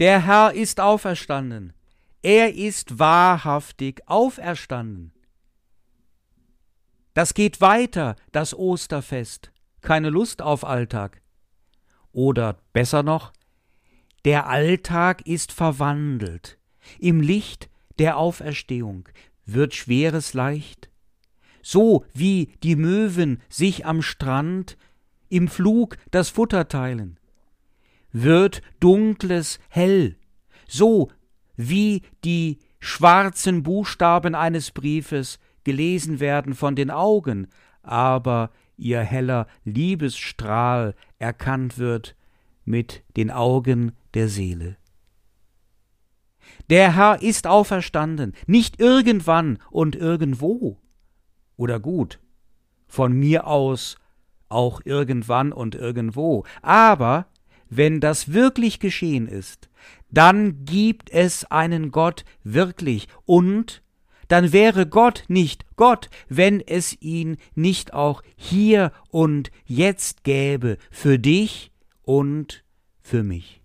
Der Herr ist auferstanden. Er ist wahrhaftig auferstanden. Das geht weiter, das Osterfest. Keine Lust auf Alltag. Oder besser noch, der Alltag ist verwandelt. Im Licht der Auferstehung wird Schweres leicht. So wie die Möwen sich am Strand im Flug das Futter teilen. Wird Dunkles hell. So wie die schwarzen Buchstaben eines Briefes gelesen werden von den Augen, aber ihr heller Liebesstrahl erkannt wird mit den Augen der Seele. Der Herr ist auferstanden, nicht irgendwann und irgendwo. Oder gut, von mir aus auch irgendwann und irgendwo. Aber wenn das wirklich geschehen ist, dann gibt es einen Gott wirklich und dann wäre Gott nicht Gott, wenn es ihn nicht auch hier und jetzt gäbe, für dich und für mich.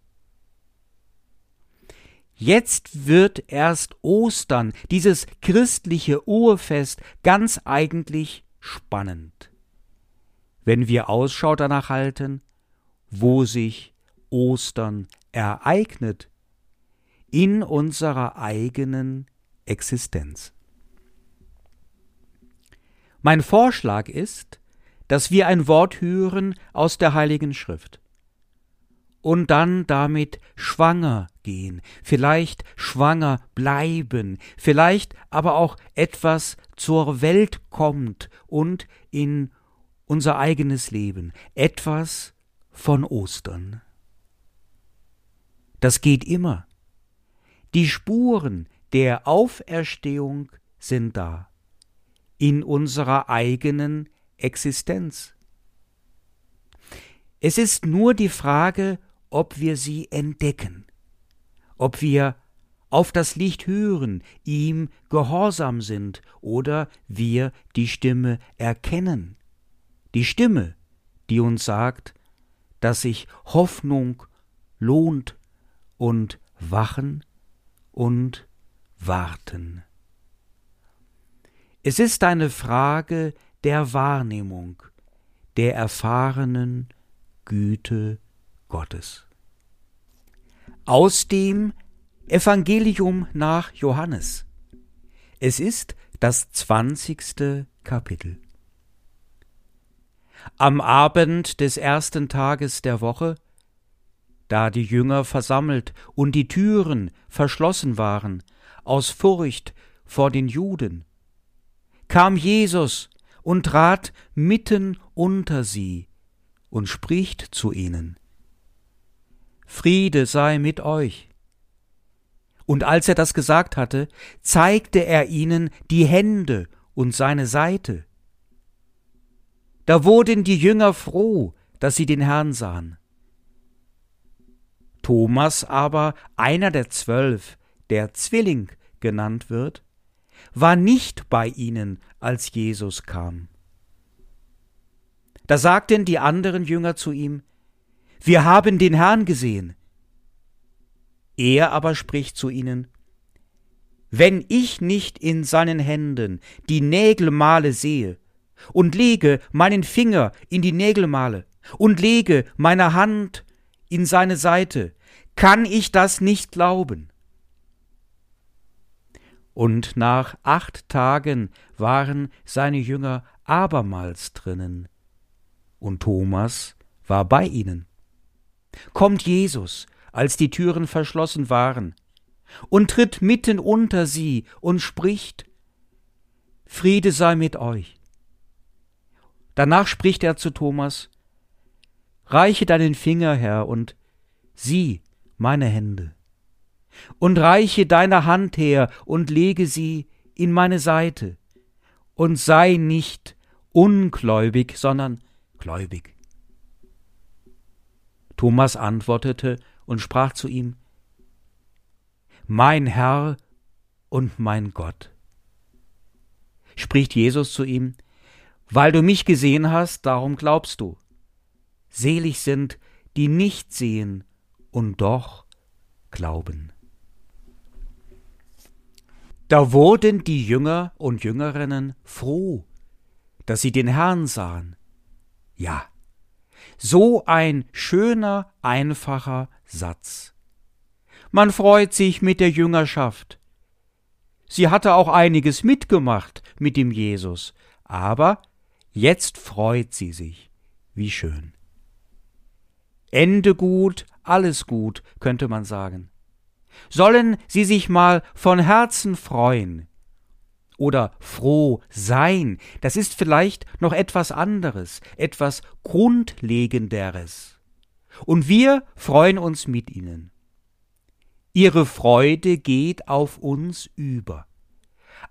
Jetzt wird erst Ostern, dieses christliche Urfest, ganz eigentlich spannend. Wenn wir Ausschau danach halten, wo sich Ostern ereignet, in unserer eigenen Existenz. Mein Vorschlag ist, dass wir ein Wort hören aus der Heiligen Schrift und dann damit schwanger gehen, vielleicht schwanger bleiben, vielleicht aber auch etwas zur Welt kommt und in unser eigenes Leben, etwas von Ostern. Das geht immer. Die Spuren der Auferstehung sind da in unserer eigenen Existenz. Es ist nur die Frage, ob wir sie entdecken, ob wir auf das Licht hören, ihm gehorsam sind oder wir die Stimme erkennen. Die Stimme, die uns sagt, dass sich Hoffnung lohnt und wachen und warten. Es ist eine Frage der Wahrnehmung, der erfahrenen Güte Gottes. Aus dem Evangelium nach Johannes. Es ist das zwanzigste Kapitel. Am Abend des ersten Tages der Woche, da die Jünger versammelt und die Türen verschlossen waren, aus Furcht vor den Juden, kam Jesus und trat mitten unter sie und spricht zu ihnen. Friede sei mit euch. Und als er das gesagt hatte, zeigte er ihnen die Hände und seine Seite. Da wurden die Jünger froh, dass sie den Herrn sahen. Thomas aber, einer der zwölf, der Zwilling genannt wird, war nicht bei ihnen, als Jesus kam. Da sagten die anderen Jünger zu ihm, Wir haben den Herrn gesehen. Er aber spricht zu ihnen, Wenn ich nicht in seinen Händen die Nägelmale sehe, und lege meinen Finger in die Nägelmale, und lege meine Hand in seine Seite, kann ich das nicht glauben. Und nach acht Tagen waren seine Jünger abermals drinnen, und Thomas war bei ihnen. Kommt Jesus, als die Türen verschlossen waren, und tritt mitten unter sie und spricht, Friede sei mit euch. Danach spricht er zu Thomas, Reiche deinen Finger her und sieh meine Hände und reiche deine Hand her und lege sie in meine Seite, und sei nicht ungläubig, sondern gläubig. Thomas antwortete und sprach zu ihm Mein Herr und mein Gott. Spricht Jesus zu ihm Weil du mich gesehen hast, darum glaubst du. Selig sind, die nicht sehen und doch glauben. Da wurden die Jünger und Jüngerinnen froh, dass sie den Herrn sahen. Ja, so ein schöner, einfacher Satz. Man freut sich mit der Jüngerschaft. Sie hatte auch einiges mitgemacht mit dem Jesus, aber jetzt freut sie sich. Wie schön. Ende gut, alles gut, könnte man sagen. Sollen sie sich mal von Herzen freuen. Oder froh sein, das ist vielleicht noch etwas anderes, etwas Grundlegenderes. Und wir freuen uns mit ihnen. Ihre Freude geht auf uns über.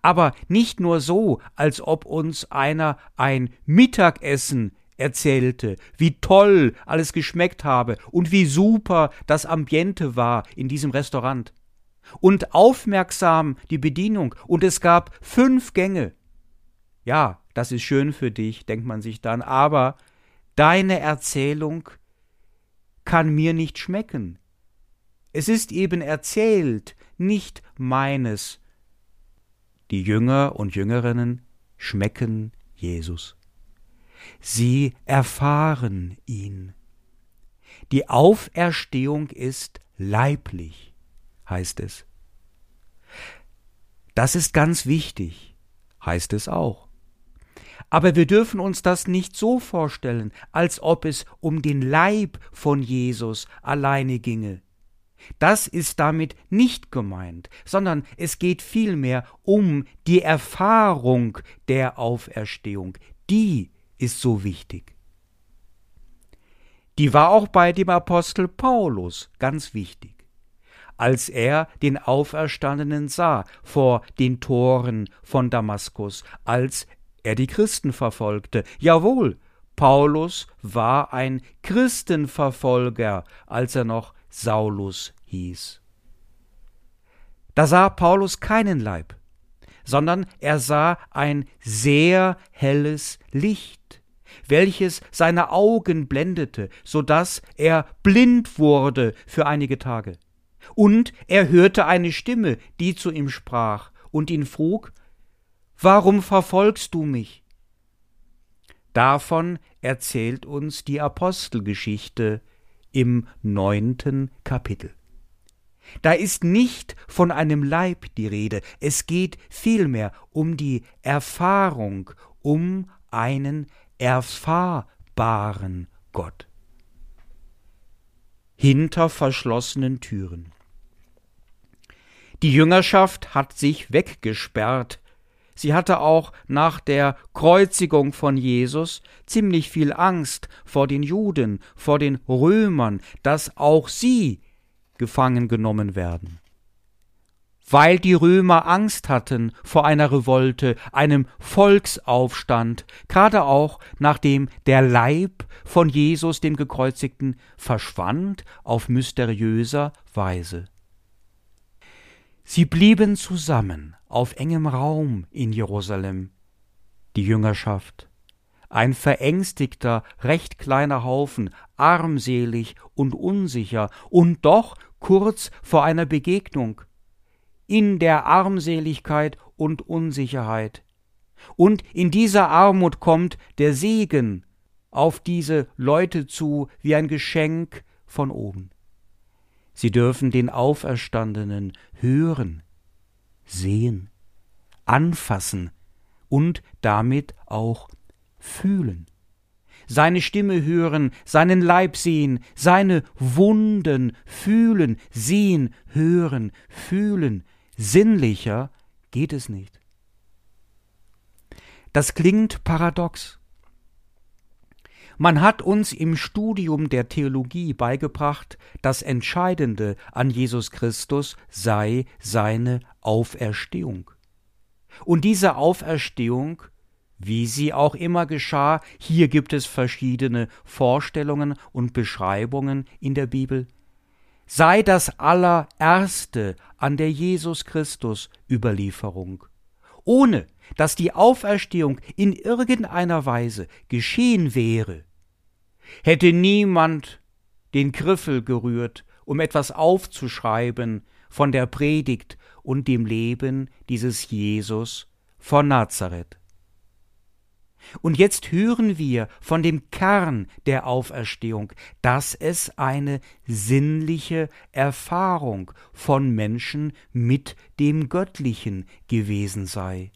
Aber nicht nur so, als ob uns einer ein Mittagessen erzählte, wie toll alles geschmeckt habe und wie super das Ambiente war in diesem Restaurant. Und aufmerksam die Bedienung, und es gab fünf Gänge. Ja, das ist schön für dich, denkt man sich dann, aber deine Erzählung kann mir nicht schmecken. Es ist eben erzählt, nicht meines. Die Jünger und Jüngerinnen schmecken Jesus. Sie erfahren ihn. Die Auferstehung ist leiblich, heißt es. Das ist ganz wichtig, heißt es auch. Aber wir dürfen uns das nicht so vorstellen, als ob es um den Leib von Jesus alleine ginge. Das ist damit nicht gemeint, sondern es geht vielmehr um die Erfahrung der Auferstehung. Die ist so wichtig. Die war auch bei dem Apostel Paulus ganz wichtig. Als er den Auferstandenen sah vor den Toren von Damaskus, als er die Christen verfolgte. Jawohl, Paulus war ein Christenverfolger, als er noch Saulus hieß. Da sah Paulus keinen Leib, sondern er sah ein sehr helles Licht, welches seine Augen blendete, so dass er blind wurde für einige Tage. Und er hörte eine Stimme, die zu ihm sprach und ihn frug, Warum verfolgst du mich? Davon erzählt uns die Apostelgeschichte im neunten Kapitel. Da ist nicht von einem Leib die Rede, es geht vielmehr um die Erfahrung, um einen erfahrbaren Gott. Hinter verschlossenen Türen. Die Jüngerschaft hat sich weggesperrt. Sie hatte auch nach der Kreuzigung von Jesus ziemlich viel Angst vor den Juden, vor den Römern, dass auch sie gefangen genommen werden. Weil die Römer Angst hatten vor einer Revolte, einem Volksaufstand, gerade auch nachdem der Leib von Jesus dem Gekreuzigten verschwand auf mysteriöser Weise. Sie blieben zusammen auf engem Raum in Jerusalem, die Jüngerschaft, ein verängstigter, recht kleiner Haufen, armselig und unsicher und doch kurz vor einer Begegnung, in der Armseligkeit und Unsicherheit. Und in dieser Armut kommt der Segen auf diese Leute zu wie ein Geschenk von oben. Sie dürfen den Auferstandenen hören, sehen, anfassen und damit auch fühlen. Seine Stimme hören, seinen Leib sehen, seine Wunden fühlen, sehen, hören, fühlen. Sinnlicher geht es nicht. Das klingt paradox. Man hat uns im Studium der Theologie beigebracht, das Entscheidende an Jesus Christus sei seine Auferstehung. Und diese Auferstehung, wie sie auch immer geschah, hier gibt es verschiedene Vorstellungen und Beschreibungen in der Bibel, sei das allererste an der Jesus Christus Überlieferung, ohne dass die Auferstehung in irgendeiner Weise geschehen wäre, hätte niemand den Griffel gerührt um etwas aufzuschreiben von der Predigt und dem Leben dieses Jesus von Nazareth. Und jetzt hören wir von dem Kern der Auferstehung, dass es eine sinnliche Erfahrung von Menschen mit dem Göttlichen gewesen sei.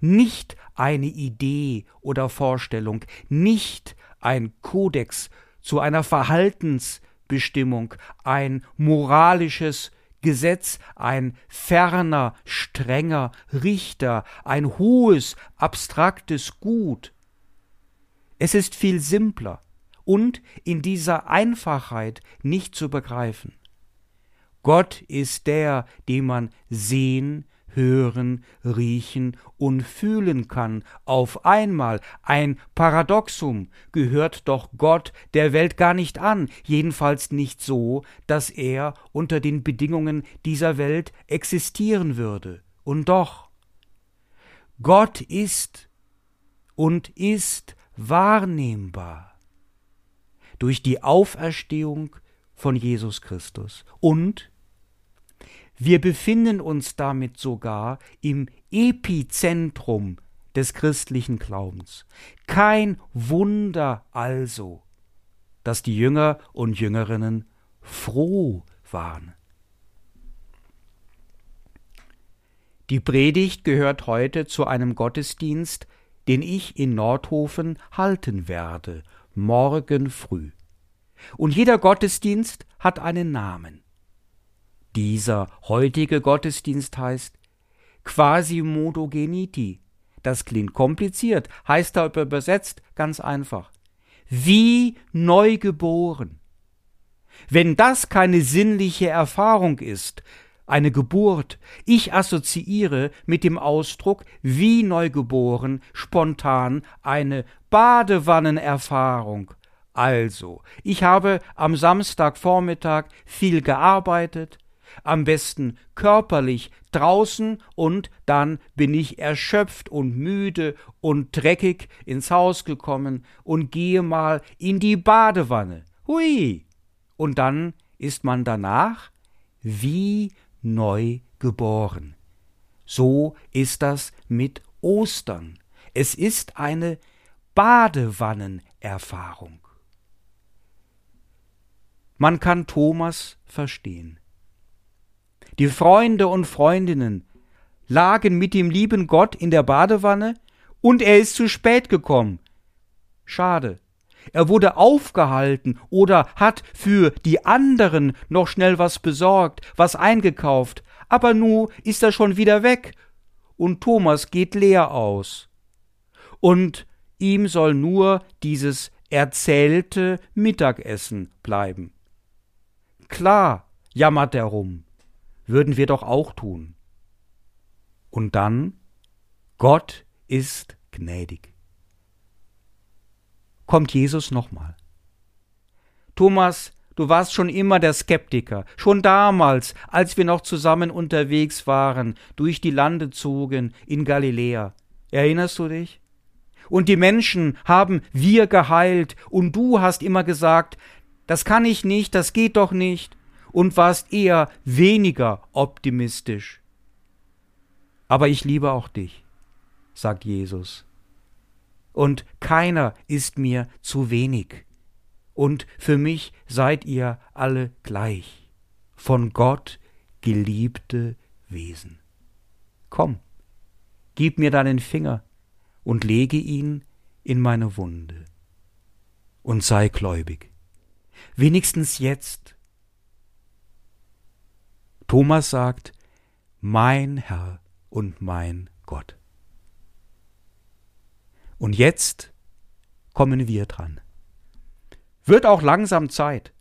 Nicht eine Idee oder Vorstellung, nicht ein Kodex zu einer Verhaltensbestimmung, ein moralisches Gesetz, ein ferner, strenger Richter, ein hohes, abstraktes Gut. Es ist viel simpler und in dieser Einfachheit nicht zu begreifen. Gott ist der, den man sehen, hören, riechen und fühlen kann. Auf einmal ein Paradoxum gehört doch Gott der Welt gar nicht an, jedenfalls nicht so, dass er unter den Bedingungen dieser Welt existieren würde. Und doch, Gott ist und ist wahrnehmbar durch die Auferstehung von Jesus Christus und wir befinden uns damit sogar im Epizentrum des christlichen Glaubens. Kein Wunder also, dass die Jünger und Jüngerinnen froh waren. Die Predigt gehört heute zu einem Gottesdienst, den ich in Nordhofen halten werde, morgen früh. Und jeder Gottesdienst hat einen Namen. Dieser heutige Gottesdienst heißt Quasimodo geniti. Das klingt kompliziert, heißt aber übersetzt ganz einfach. Wie neugeboren. Wenn das keine sinnliche Erfahrung ist, eine Geburt, ich assoziiere mit dem Ausdruck wie neugeboren spontan eine Badewannenerfahrung. Also, ich habe am Samstagvormittag viel gearbeitet, am besten körperlich draußen und dann bin ich erschöpft und müde und dreckig ins Haus gekommen und gehe mal in die Badewanne. Hui! Und dann ist man danach wie neu geboren. So ist das mit Ostern. Es ist eine Badewannenerfahrung. Man kann Thomas verstehen. Die Freunde und Freundinnen lagen mit dem lieben Gott in der Badewanne und er ist zu spät gekommen. Schade. Er wurde aufgehalten oder hat für die anderen noch schnell was besorgt, was eingekauft, aber nu ist er schon wieder weg und Thomas geht leer aus. Und ihm soll nur dieses erzählte Mittagessen bleiben. Klar, jammert er rum würden wir doch auch tun. Und dann, Gott ist gnädig. Kommt Jesus nochmal. Thomas, du warst schon immer der Skeptiker, schon damals, als wir noch zusammen unterwegs waren, durch die Lande zogen in Galiläa. Erinnerst du dich? Und die Menschen haben wir geheilt, und du hast immer gesagt, das kann ich nicht, das geht doch nicht und warst eher weniger optimistisch. Aber ich liebe auch dich, sagt Jesus. Und keiner ist mir zu wenig. Und für mich seid ihr alle gleich, von Gott geliebte Wesen. Komm, gib mir deinen Finger und lege ihn in meine Wunde. Und sei gläubig. Wenigstens jetzt, Thomas sagt, mein Herr und mein Gott. Und jetzt kommen wir dran. Wird auch langsam Zeit.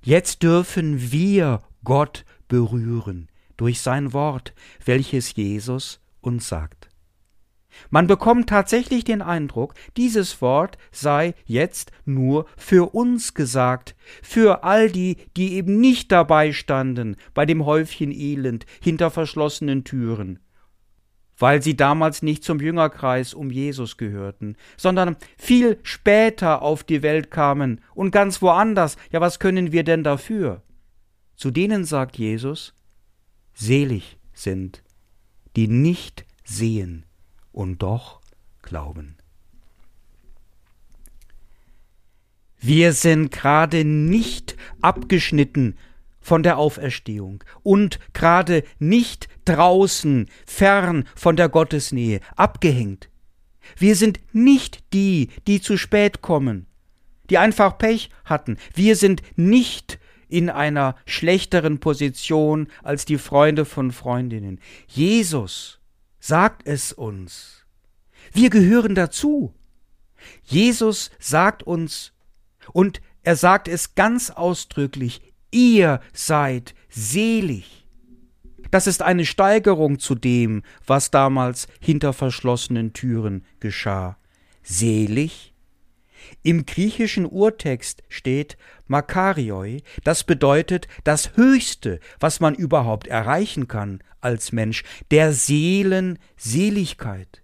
Jetzt dürfen wir Gott berühren durch sein Wort, welches Jesus uns sagt. Man bekommt tatsächlich den Eindruck, dieses Wort sei jetzt nur für uns gesagt, für all die, die eben nicht dabei standen bei dem Häufchen Elend hinter verschlossenen Türen, weil sie damals nicht zum Jüngerkreis um Jesus gehörten, sondern viel später auf die Welt kamen und ganz woanders. Ja, was können wir denn dafür? Zu denen sagt Jesus, selig sind, die nicht sehen und doch glauben. Wir sind gerade nicht abgeschnitten von der Auferstehung und gerade nicht draußen, fern von der Gottesnähe, abgehängt. Wir sind nicht die, die zu spät kommen, die einfach Pech hatten. Wir sind nicht in einer schlechteren Position als die Freunde von Freundinnen. Jesus sagt es uns. Wir gehören dazu. Jesus sagt uns, und er sagt es ganz ausdrücklich, ihr seid selig. Das ist eine Steigerung zu dem, was damals hinter verschlossenen Türen geschah. Selig? Im griechischen Urtext steht Makarioi, das bedeutet das Höchste, was man überhaupt erreichen kann als Mensch, der Seelenseligkeit.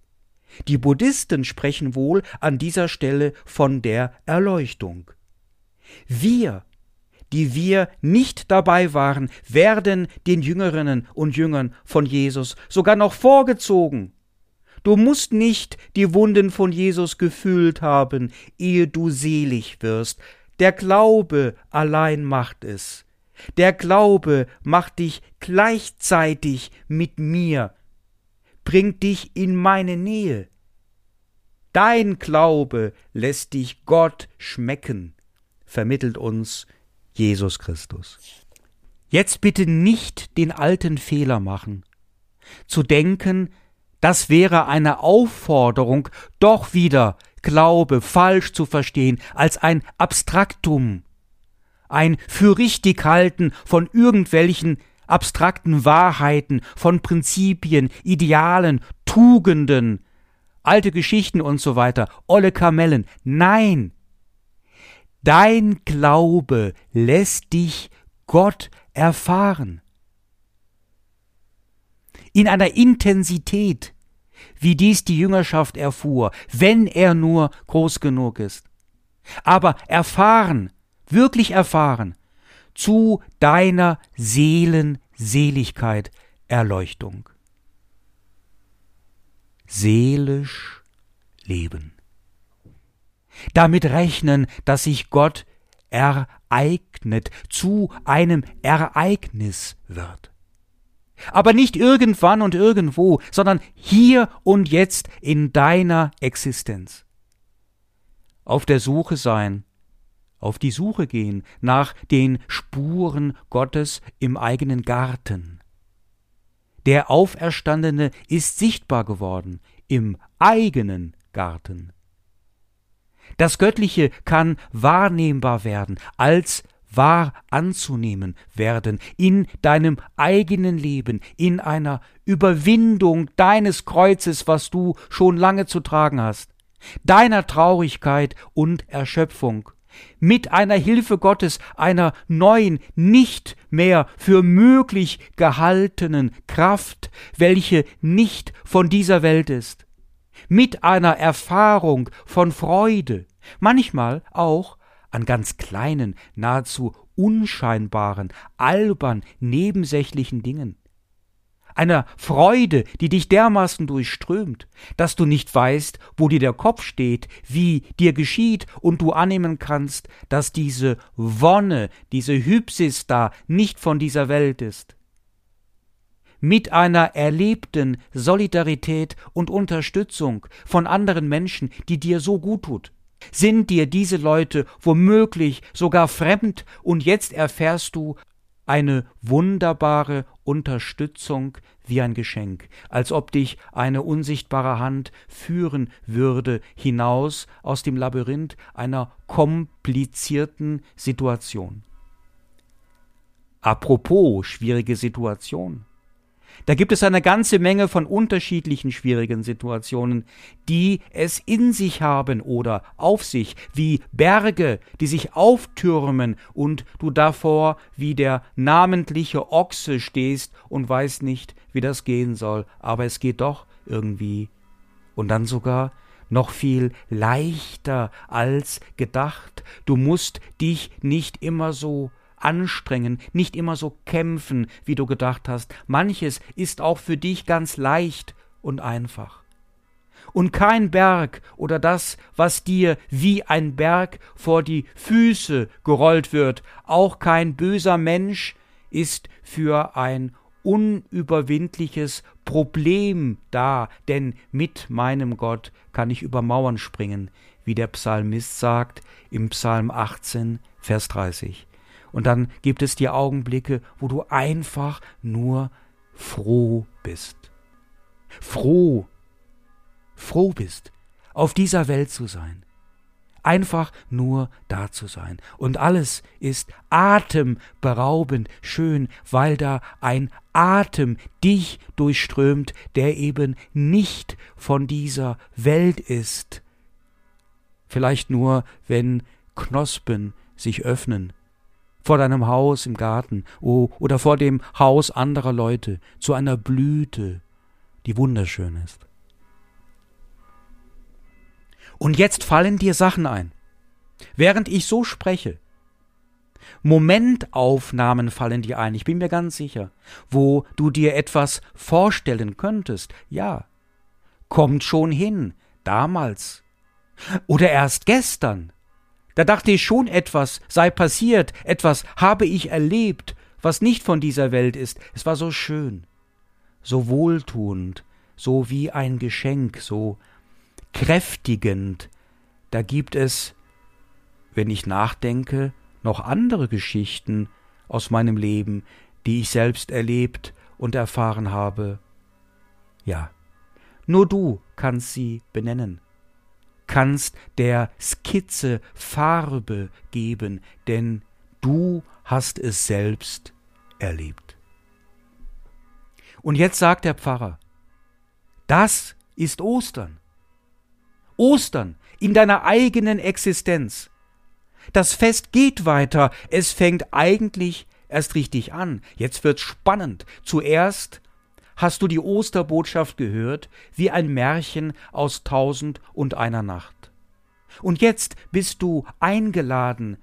Die Buddhisten sprechen wohl an dieser Stelle von der Erleuchtung. Wir, die wir nicht dabei waren, werden den Jüngerinnen und Jüngern von Jesus sogar noch vorgezogen. Du musst nicht die Wunden von Jesus gefühlt haben, ehe du selig wirst. Der Glaube allein macht es. Der Glaube macht dich gleichzeitig mit mir, bringt dich in meine Nähe. Dein Glaube lässt dich Gott schmecken vermittelt uns Jesus Christus. Jetzt bitte nicht den alten Fehler machen, zu denken, das wäre eine Aufforderung, doch wieder Glaube falsch zu verstehen, als ein Abstraktum, ein für richtig halten von irgendwelchen abstrakten Wahrheiten, von Prinzipien, Idealen, Tugenden, alte Geschichten und so weiter, olle Kamellen. Nein, Dein Glaube lässt dich Gott erfahren. In einer Intensität, wie dies die Jüngerschaft erfuhr, wenn er nur groß genug ist. Aber erfahren, wirklich erfahren, zu deiner Seelenseligkeit Erleuchtung. Seelisch leben damit rechnen, dass sich Gott ereignet, zu einem Ereignis wird. Aber nicht irgendwann und irgendwo, sondern hier und jetzt in deiner Existenz. Auf der Suche sein, auf die Suche gehen nach den Spuren Gottes im eigenen Garten. Der Auferstandene ist sichtbar geworden im eigenen Garten. Das Göttliche kann wahrnehmbar werden, als wahr anzunehmen werden in deinem eigenen Leben, in einer Überwindung deines Kreuzes, was du schon lange zu tragen hast, deiner Traurigkeit und Erschöpfung, mit einer Hilfe Gottes, einer neuen, nicht mehr für möglich gehaltenen Kraft, welche nicht von dieser Welt ist mit einer Erfahrung von Freude, manchmal auch an ganz kleinen, nahezu unscheinbaren, albern, nebensächlichen Dingen. Einer Freude, die dich dermaßen durchströmt, dass du nicht weißt, wo dir der Kopf steht, wie dir geschieht, und du annehmen kannst, dass diese Wonne, diese Hypsis da nicht von dieser Welt ist mit einer erlebten Solidarität und Unterstützung von anderen Menschen, die dir so gut tut. Sind dir diese Leute womöglich sogar fremd und jetzt erfährst du eine wunderbare Unterstützung wie ein Geschenk, als ob dich eine unsichtbare Hand führen würde hinaus aus dem Labyrinth einer komplizierten Situation. Apropos schwierige Situation. Da gibt es eine ganze Menge von unterschiedlichen schwierigen Situationen, die es in sich haben oder auf sich, wie Berge, die sich auftürmen und du davor wie der namentliche Ochse stehst und weißt nicht, wie das gehen soll, aber es geht doch irgendwie. Und dann sogar noch viel leichter als gedacht. Du musst dich nicht immer so anstrengen, nicht immer so kämpfen, wie du gedacht hast. Manches ist auch für dich ganz leicht und einfach. Und kein Berg oder das, was dir wie ein Berg vor die Füße gerollt wird, auch kein böser Mensch ist für ein unüberwindliches Problem da, denn mit meinem Gott kann ich über Mauern springen, wie der Psalmist sagt im Psalm 18, Vers 30. Und dann gibt es die Augenblicke, wo du einfach nur froh bist. Froh, froh bist, auf dieser Welt zu sein einfach nur da zu sein. Und alles ist atemberaubend schön, weil da ein Atem dich durchströmt, der eben nicht von dieser Welt ist. Vielleicht nur, wenn Knospen sich öffnen, vor deinem Haus im Garten oh, oder vor dem Haus anderer Leute, zu einer Blüte, die wunderschön ist. Und jetzt fallen dir Sachen ein. Während ich so spreche. Momentaufnahmen fallen dir ein, ich bin mir ganz sicher, wo du dir etwas vorstellen könntest. Ja, kommt schon hin, damals. Oder erst gestern. Da dachte ich schon etwas sei passiert, etwas habe ich erlebt, was nicht von dieser Welt ist. Es war so schön, so wohltuend, so wie ein Geschenk, so kräftigend. Da gibt es, wenn ich nachdenke, noch andere Geschichten aus meinem Leben, die ich selbst erlebt und erfahren habe. Ja, nur du kannst sie benennen, kannst der Skizze Farbe geben, denn du hast es selbst erlebt. Und jetzt sagt der Pfarrer, das ist Ostern. Ostern in deiner eigenen Existenz. Das Fest geht weiter, es fängt eigentlich erst richtig an. Jetzt wird's spannend. Zuerst hast du die Osterbotschaft gehört, wie ein Märchen aus Tausend und einer Nacht. Und jetzt bist du eingeladen,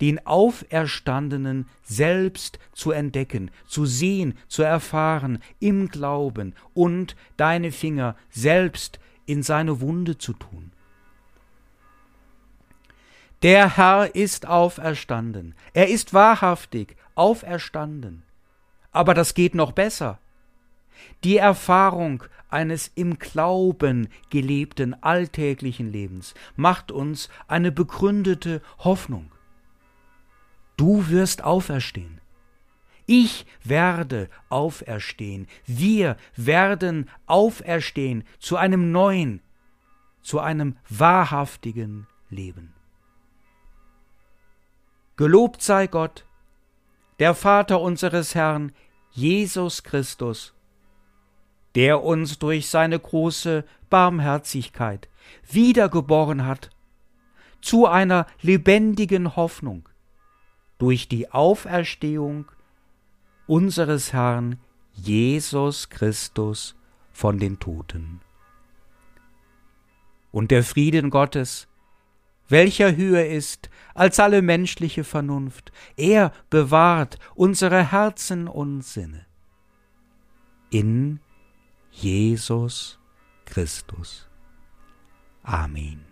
den Auferstandenen selbst zu entdecken, zu sehen, zu erfahren, im Glauben und deine Finger selbst in seine Wunde zu tun. Der Herr ist auferstanden. Er ist wahrhaftig auferstanden. Aber das geht noch besser. Die Erfahrung eines im Glauben gelebten alltäglichen Lebens macht uns eine begründete Hoffnung. Du wirst auferstehen. Ich werde auferstehen. Wir werden auferstehen zu einem neuen, zu einem wahrhaftigen Leben. Gelobt sei Gott, der Vater unseres Herrn, Jesus Christus, der uns durch seine große Barmherzigkeit wiedergeboren hat zu einer lebendigen Hoffnung durch die Auferstehung unseres Herrn Jesus Christus von den Toten. Und der Frieden Gottes, welcher höher ist als alle menschliche Vernunft, er bewahrt unsere Herzen und Sinne. In Jesus Christus. Amen.